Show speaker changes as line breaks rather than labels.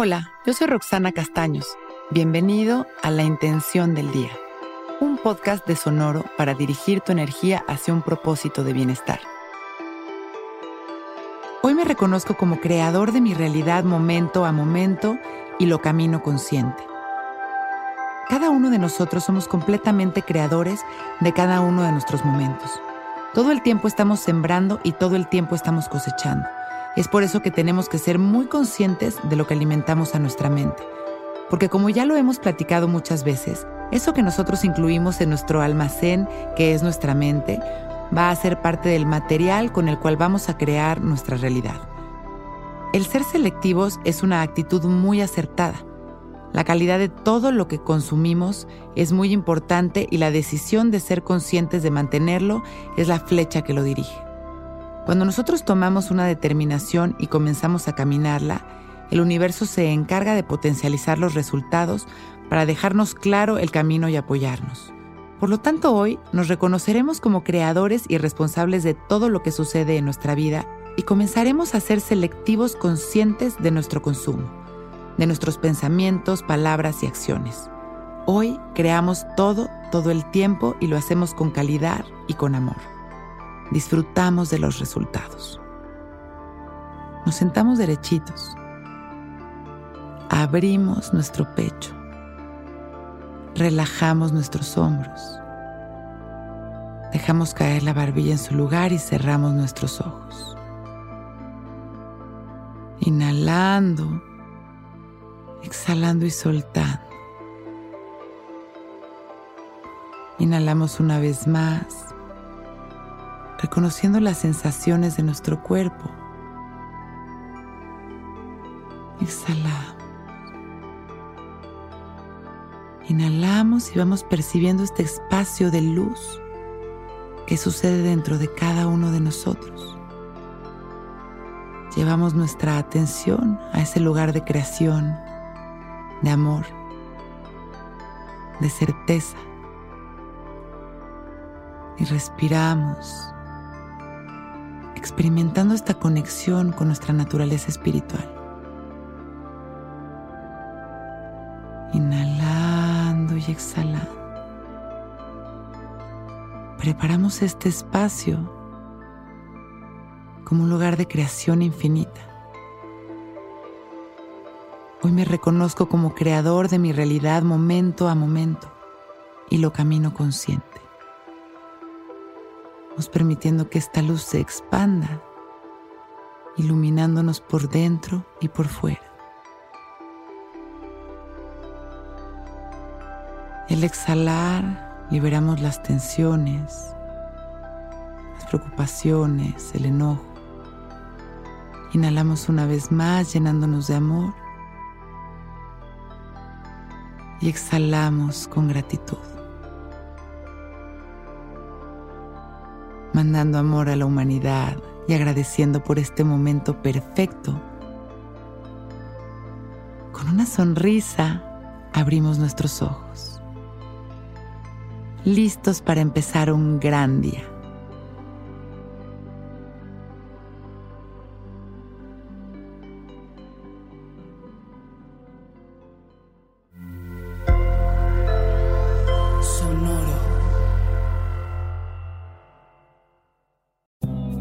Hola, yo soy Roxana Castaños. Bienvenido a La Intención del Día, un podcast de Sonoro para dirigir tu energía hacia un propósito de bienestar. Hoy me reconozco como creador de mi realidad momento a momento y lo camino consciente. Cada uno de nosotros somos completamente creadores de cada uno de nuestros momentos. Todo el tiempo estamos sembrando y todo el tiempo estamos cosechando. Es por eso que tenemos que ser muy conscientes de lo que alimentamos a nuestra mente. Porque como ya lo hemos platicado muchas veces, eso que nosotros incluimos en nuestro almacén, que es nuestra mente, va a ser parte del material con el cual vamos a crear nuestra realidad. El ser selectivos es una actitud muy acertada. La calidad de todo lo que consumimos es muy importante y la decisión de ser conscientes de mantenerlo es la flecha que lo dirige. Cuando nosotros tomamos una determinación y comenzamos a caminarla, el universo se encarga de potencializar los resultados para dejarnos claro el camino y apoyarnos. Por lo tanto, hoy nos reconoceremos como creadores y responsables de todo lo que sucede en nuestra vida y comenzaremos a ser selectivos conscientes de nuestro consumo, de nuestros pensamientos, palabras y acciones. Hoy creamos todo, todo el tiempo y lo hacemos con calidad y con amor disfrutamos de los resultados. Nos sentamos derechitos, abrimos nuestro pecho, relajamos nuestros hombros, dejamos caer la barbilla en su lugar y cerramos nuestros ojos. Inhalando, exhalando y soltando. Inhalamos una vez más reconociendo las sensaciones de nuestro cuerpo. Exhalamos. Inhalamos y vamos percibiendo este espacio de luz que sucede dentro de cada uno de nosotros. Llevamos nuestra atención a ese lugar de creación, de amor, de certeza. Y respiramos experimentando esta conexión con nuestra naturaleza espiritual. Inhalando y exhalando. Preparamos este espacio como un lugar de creación infinita. Hoy me reconozco como creador de mi realidad momento a momento y lo camino consciente permitiendo que esta luz se expanda, iluminándonos por dentro y por fuera. El exhalar liberamos las tensiones, las preocupaciones, el enojo. Inhalamos una vez más llenándonos de amor y exhalamos con gratitud. Mandando amor a la humanidad y agradeciendo por este momento perfecto. Con una sonrisa abrimos nuestros ojos, listos para empezar un gran día.